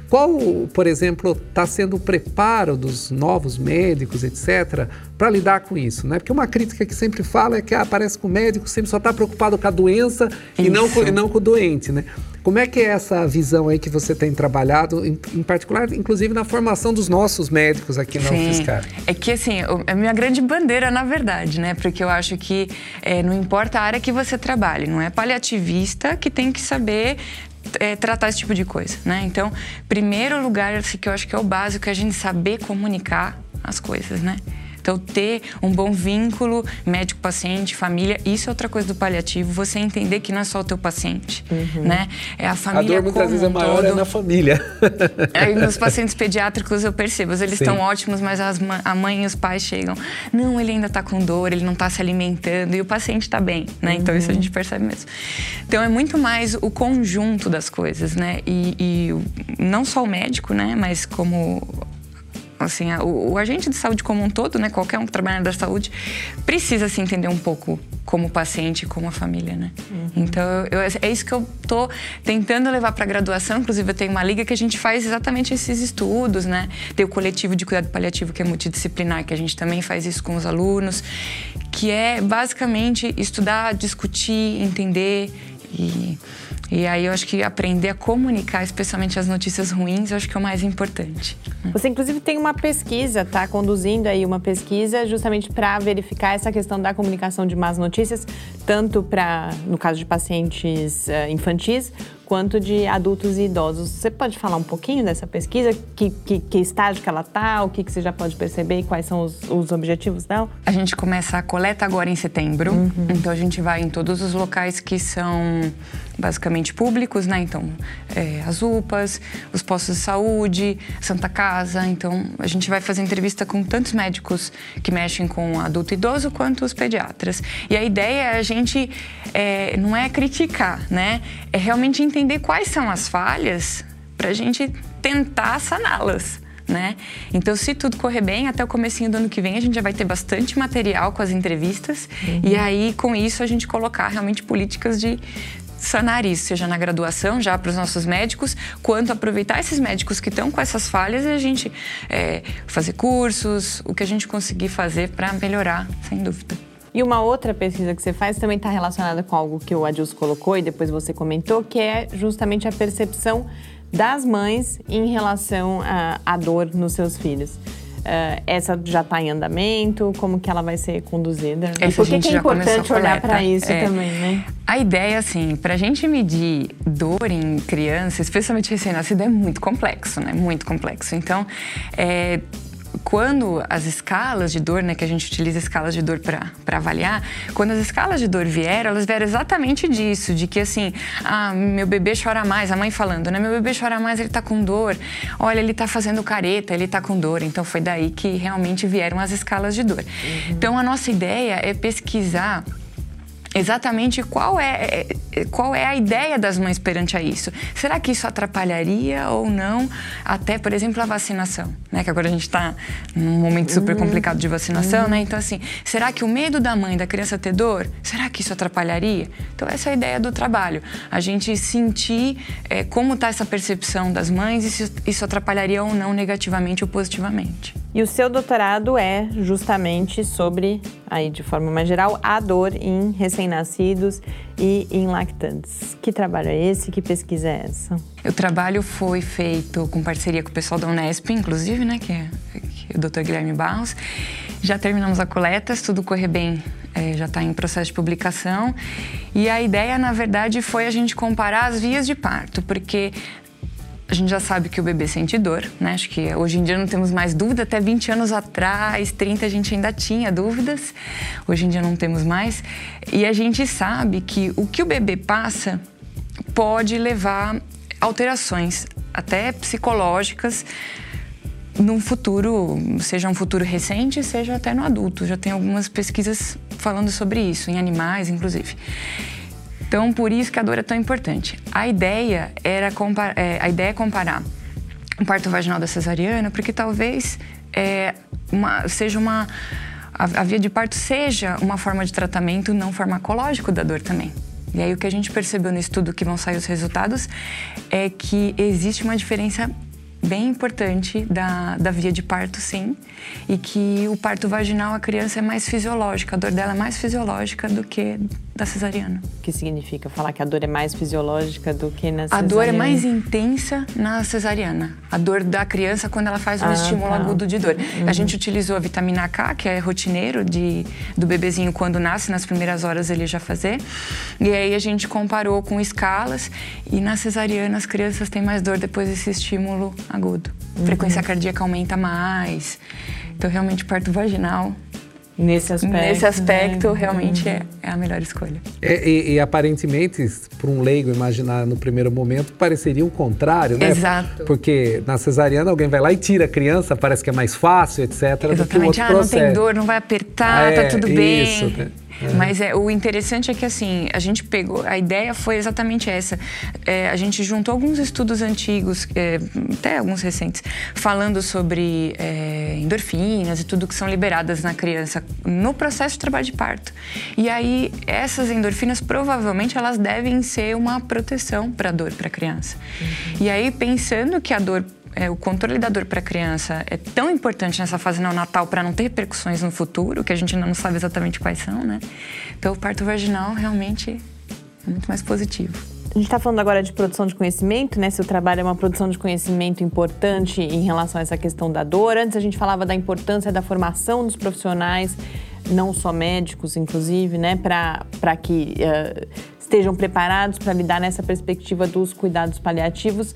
Qual, por exemplo, está sendo o preparo dos novos médicos, etc., para lidar com isso? Né? Porque uma crítica que sempre fala é que ah, parece que o médico sempre só está preocupado com a doença e não com, e não com o doente. Né? Como é que é essa visão aí que você tem trabalhado, em, em particular, inclusive na formação dos nossos médicos aqui na Sim. UFSCar? É que, assim, é a minha grande bandeira, na verdade, né? Porque eu acho que é, não importa a área que você trabalhe, não é paliativista que tem que saber é, tratar esse tipo de coisa, né? Então, primeiro lugar, que eu acho que é o básico, é a gente saber comunicar as coisas, né? Então, ter um bom vínculo médico-paciente, família, isso é outra coisa do paliativo, você entender que não é só o teu paciente, uhum. né? É a família A dor muitas vezes é maior todo. é na família. Aí, nos pacientes pediátricos eu percebo, eles estão ótimos, mas as, a mãe e os pais chegam, não, ele ainda está com dor, ele não está se alimentando e o paciente está bem, né? Então, isso a uhum. gente percebe mesmo. Então, é muito mais o conjunto das coisas, né? E, e não só o médico, né? Mas como assim, o, o, agente de saúde como um todo, né, qualquer um que trabalha na saúde, precisa se entender um pouco como paciente e como a família, né? Uhum. Então, eu, é isso que eu tô tentando levar para a graduação. Inclusive, eu tenho uma liga que a gente faz exatamente esses estudos, né? Tem o coletivo de cuidado paliativo que é multidisciplinar, que a gente também faz isso com os alunos, que é basicamente estudar, discutir, entender e e aí eu acho que aprender a comunicar, especialmente as notícias ruins, eu acho que é o mais importante. Você inclusive tem uma pesquisa, tá conduzindo aí uma pesquisa justamente para verificar essa questão da comunicação de más notícias, tanto para no caso de pacientes uh, infantis, quanto de adultos e idosos. Você pode falar um pouquinho dessa pesquisa? Que, que, que estágio que ela está? O que, que você já pode perceber? Quais são os, os objetivos dela? A gente começa a coleta agora em setembro. Uhum. Então, a gente vai em todos os locais que são basicamente públicos, né? Então, é, as UPAs, os postos de saúde, Santa Casa. Então, a gente vai fazer entrevista com tantos médicos que mexem com adulto e idoso quanto os pediatras. E a ideia é a gente, é, não é criticar, né? É realmente entender quais são as falhas para a gente tentar saná-las. Né? Então, se tudo correr bem, até o comecinho do ano que vem a gente já vai ter bastante material com as entrevistas uhum. e aí com isso a gente colocar realmente políticas de sanar isso, seja na graduação já para os nossos médicos, quanto aproveitar esses médicos que estão com essas falhas e a gente é, fazer cursos, o que a gente conseguir fazer para melhorar, sem dúvida. E uma outra pesquisa que você faz também está relacionada com algo que o Adilson colocou e depois você comentou, que é justamente a percepção das mães em relação à, dor nos seus filhos. Uh, essa já está em andamento? Como que ela vai ser conduzida? Essa e por que, que é importante olhar para isso é, também, né? A ideia, assim, para a gente medir dor em criança, especialmente recém-nascida, é muito complexo, né? Muito complexo. Então, é, quando as escalas de dor, né, que a gente utiliza escalas de dor para avaliar, quando as escalas de dor vieram, elas vieram exatamente disso, de que assim, ah, meu bebê chora mais, a mãe falando, né, meu bebê chora mais, ele tá com dor, olha, ele tá fazendo careta, ele tá com dor. Então foi daí que realmente vieram as escalas de dor. Uhum. Então a nossa ideia é pesquisar exatamente qual é, é, qual é a ideia das mães perante a isso. Será que isso atrapalharia ou não até, por exemplo, a vacinação? Né? Que agora a gente está num momento super uhum. complicado de vacinação, uhum. né? Então, assim, será que o medo da mãe, da criança ter dor, será que isso atrapalharia? Então, essa é a ideia do trabalho. A gente sentir é, como está essa percepção das mães e se isso atrapalharia ou não negativamente ou positivamente. E o seu doutorado é justamente sobre, aí de forma mais geral, a dor em recém-nascidos e em lactantes. Que trabalho é esse? Que pesquisa é essa? O trabalho foi feito com parceria com o pessoal da Unesp, inclusive, né, que é, que é o Dr. Guilherme Barros. Já terminamos a coleta, se tudo correr bem, é, já está em processo de publicação. E a ideia, na verdade, foi a gente comparar as vias de parto, porque a gente já sabe que o bebê sente dor, né? Acho que hoje em dia não temos mais dúvida. Até 20 anos atrás, 30, a gente ainda tinha dúvidas. Hoje em dia não temos mais. E a gente sabe que o que o bebê passa pode levar alterações, até psicológicas, num futuro, seja um futuro recente, seja até no adulto. Já tem algumas pesquisas falando sobre isso, em animais, inclusive. Então, por isso que a dor é tão importante. A ideia era é, a ideia é comparar o parto vaginal da cesariana, porque talvez é, uma, seja uma a, a via de parto seja uma forma de tratamento não farmacológico da dor também. E aí o que a gente percebeu no estudo que vão sair os resultados é que existe uma diferença bem importante da, da via de parto, sim, e que o parto vaginal a criança é mais fisiológica, a dor dela é mais fisiológica do que da cesariana. O que significa falar que a dor é mais fisiológica do que na cesariana? A dor é mais intensa na cesariana. A dor da criança quando ela faz um ah, estímulo tá. agudo de dor. Uhum. A gente utilizou a vitamina K, que é rotineiro de, do bebezinho quando nasce, nas primeiras horas ele já fazer. E aí a gente comparou com escalas e na cesariana as crianças têm mais dor depois desse estímulo agudo. A frequência uhum. cardíaca aumenta mais. Então realmente parto vaginal Nesse aspecto. Nesse aspecto, né? realmente é, é, a melhor escolha. É, e, e, aparentemente, para um leigo imaginar no primeiro momento, pareceria o contrário, né? Exato. Porque na cesariana alguém vai lá e tira a criança, parece que é mais fácil, etc. Exatamente. Do que o outro ah, processo. não tem dor, não vai apertar, ah, tá tudo bem. Isso, né? É. Mas é, o interessante é que assim, a gente pegou, a ideia foi exatamente essa. É, a gente juntou alguns estudos antigos, é, até alguns recentes, falando sobre é, endorfinas e tudo que são liberadas na criança no processo de trabalho de parto. E aí, essas endorfinas provavelmente elas devem ser uma proteção para a dor para a criança. Uhum. E aí, pensando que a dor é, o controle da dor para a criança é tão importante nessa fase neonatal para não ter repercussões no futuro, que a gente ainda não sabe exatamente quais são, né? Então, o parto vaginal realmente é muito mais positivo. A gente está falando agora de produção de conhecimento, né? Seu trabalho é uma produção de conhecimento importante em relação a essa questão da dor. Antes a gente falava da importância da formação dos profissionais, não só médicos, inclusive, né? Para que uh, estejam preparados para lidar nessa perspectiva dos cuidados paliativos.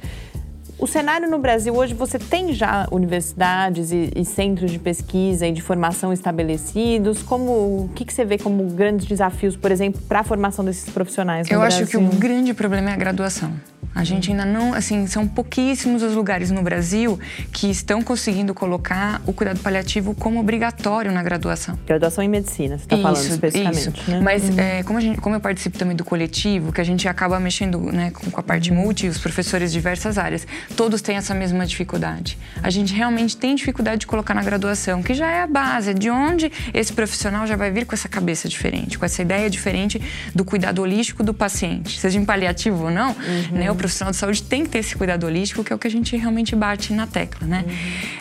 O cenário no Brasil hoje, você tem já universidades e, e centros de pesquisa e de formação estabelecidos? Como, o que, que você vê como grandes desafios, por exemplo, para a formação desses profissionais no Eu Brasil? acho que o grande problema é a graduação. A gente ainda não, assim, são pouquíssimos os lugares no Brasil que estão conseguindo colocar o cuidado paliativo como obrigatório na graduação. Graduação em medicina, você está falando especificamente, isso. né? Mas é, como, gente, como, eu participo também do coletivo, que a gente acaba mexendo né, com, com a parte multi, os professores de diversas áreas, todos têm essa mesma dificuldade. A gente realmente tem dificuldade de colocar na graduação, que já é a base, de onde esse profissional já vai vir com essa cabeça diferente, com essa ideia diferente do cuidado holístico do paciente, seja em paliativo ou não, uhum. né? O profissional de saúde tem que ter esse cuidado holístico, que é o que a gente realmente bate na tecla, né? Uhum.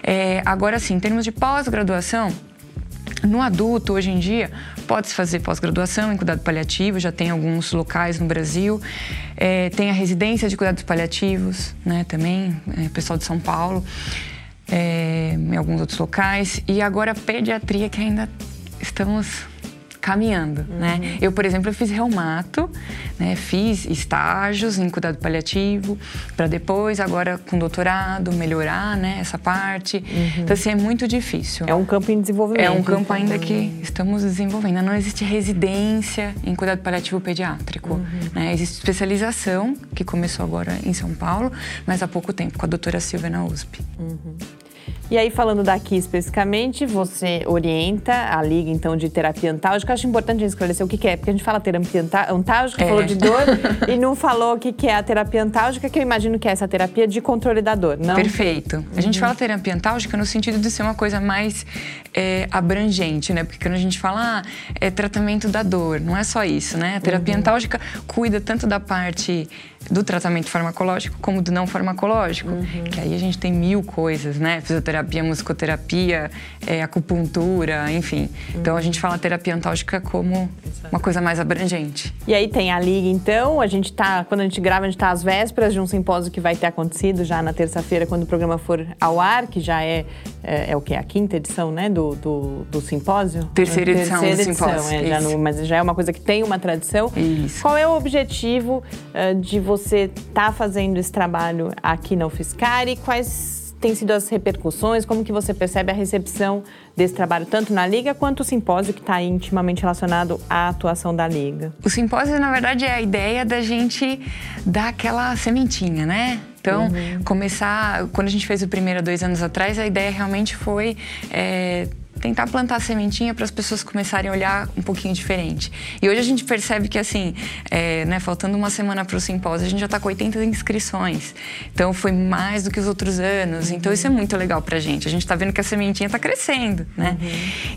É, agora, sim, em termos de pós-graduação, no adulto, hoje em dia, pode-se fazer pós-graduação em cuidado paliativo, já tem alguns locais no Brasil. É, tem a residência de cuidados paliativos, né, também, é, pessoal de São Paulo, é, em alguns outros locais. E agora a pediatria, que ainda estamos caminhando, né? uhum. né? Eu, por exemplo, eu fiz reumato, né? Fiz estágios em cuidado paliativo para depois, agora com doutorado, melhorar, né? Essa parte. Uhum. Então, assim, é muito difícil. É um campo em desenvolvimento. É um campo ainda que estamos desenvolvendo. Não existe residência em cuidado paliativo pediátrico. Uhum. Né? Existe especialização, que começou agora em São Paulo, mas há pouco tempo, com a doutora Silvia na USP. E aí, falando daqui especificamente, você orienta a Liga, então, de terapia antálgica. Acho importante a gente esclarecer o que, é, porque a gente fala terapia antálgica, é. falou de dor, <laughs> e não falou o que, é a terapia antálgica, que eu imagino que é essa terapia de controle da dor, não? Perfeito. Uhum. A gente uhum. fala terapia antálgica no sentido de ser uma coisa mais é, abrangente, né? Porque quando a gente fala, ah, é tratamento da dor, não é só isso, né? A terapia uhum. antálgica cuida tanto da parte do tratamento farmacológico como do não farmacológico, uhum. que aí a gente tem mil coisas, né? Fisioterapia, musicoterapia, é, acupuntura, enfim. Uhum. Então a gente fala terapia antálgica como uma coisa mais abrangente. E aí tem a liga, então, a gente tá, quando a gente grava, a gente tá às vésperas de um simpósio que vai ter acontecido já na terça-feira, quando o programa for ao ar, que já é, é, é o que? A quinta edição, né, do, do, do simpósio? Terceira edição Terceira do edição, simpósio. É, já no, mas já é uma coisa que tem uma tradição. Isso. Qual é o objetivo uh, de você estar tá fazendo esse trabalho aqui na UFSCar e quais têm sido as repercussões? Como que você percebe a recepção desse trabalho, tanto na Liga quanto o simpósio, que está intimamente relacionado à atuação da Liga? O simpósio, na verdade, é a ideia da gente dar aquela sementinha, né? Então, uhum. começar. Quando a gente fez o primeiro há dois anos atrás, a ideia realmente foi é, tentar plantar sementinha para as pessoas começarem a olhar um pouquinho diferente. E hoje a gente percebe que, assim, é, né, faltando uma semana para o simpósio, a gente já está com 80 inscrições. Então, foi mais do que os outros anos. Então, isso é muito legal para a gente. A gente está vendo que a sementinha está crescendo, né? Uhum.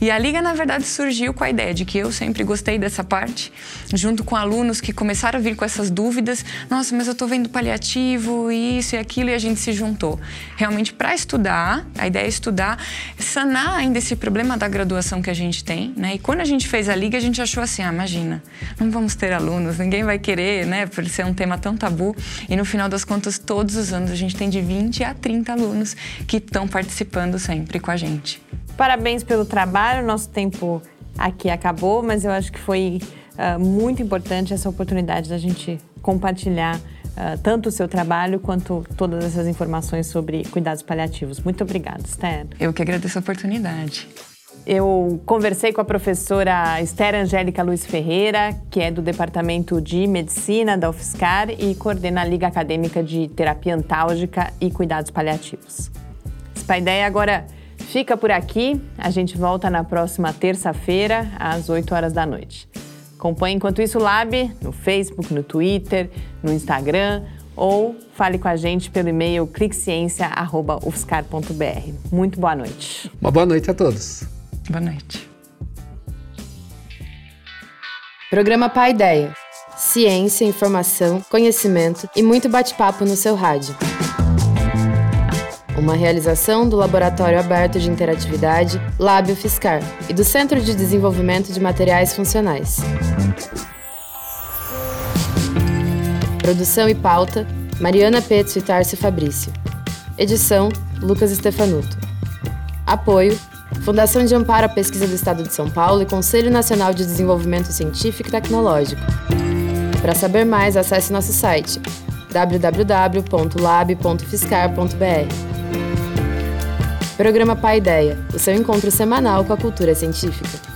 E a Liga, na verdade, surgiu com a ideia de que eu sempre gostei dessa parte, junto com alunos que começaram a vir com essas dúvidas. Nossa, mas eu estou vendo paliativo, isso e aquilo, e a gente se juntou. Realmente, para estudar, a ideia é estudar, sanar ainda esse problema problema da graduação que a gente tem, né? E quando a gente fez a liga, a gente achou assim, ah, imagina, não vamos ter alunos, ninguém vai querer, né? Por ser um tema tão tabu. E no final das contas, todos os anos a gente tem de 20 a 30 alunos que estão participando sempre com a gente. Parabéns pelo trabalho, nosso tempo aqui acabou, mas eu acho que foi uh, muito importante essa oportunidade da gente compartilhar uh, tanto o seu trabalho quanto todas essas informações sobre cuidados paliativos. Muito obrigada, Esther. Eu que agradeço a oportunidade. Eu conversei com a professora Esther Angélica Luiz Ferreira, que é do Departamento de Medicina da UFSCar e coordena a Liga Acadêmica de Terapia Antálgica e Cuidados Paliativos. Spaideia agora fica por aqui. A gente volta na próxima terça-feira, às 8 horas da noite. Acompanhe enquanto isso o Lab no Facebook, no Twitter, no Instagram ou fale com a gente pelo e-mail cliqueciência.ufscar.br. Muito boa noite. Uma boa noite a todos. Boa noite. Programa Pai Ideia. Ciência, informação, conhecimento e muito bate-papo no seu rádio uma realização do Laboratório Aberto de Interatividade Lábio Fiscar e do Centro de Desenvolvimento de Materiais Funcionais. Produção e pauta: Mariana Petzo e Tarcio Fabrício. Edição: Lucas Stefanuto. Apoio: Fundação de Amparo à Pesquisa do Estado de São Paulo e Conselho Nacional de Desenvolvimento Científico e Tecnológico. Para saber mais, acesse nosso site www.lab.fiscar.br. Programa Pai Ideia, o seu encontro semanal com a cultura científica.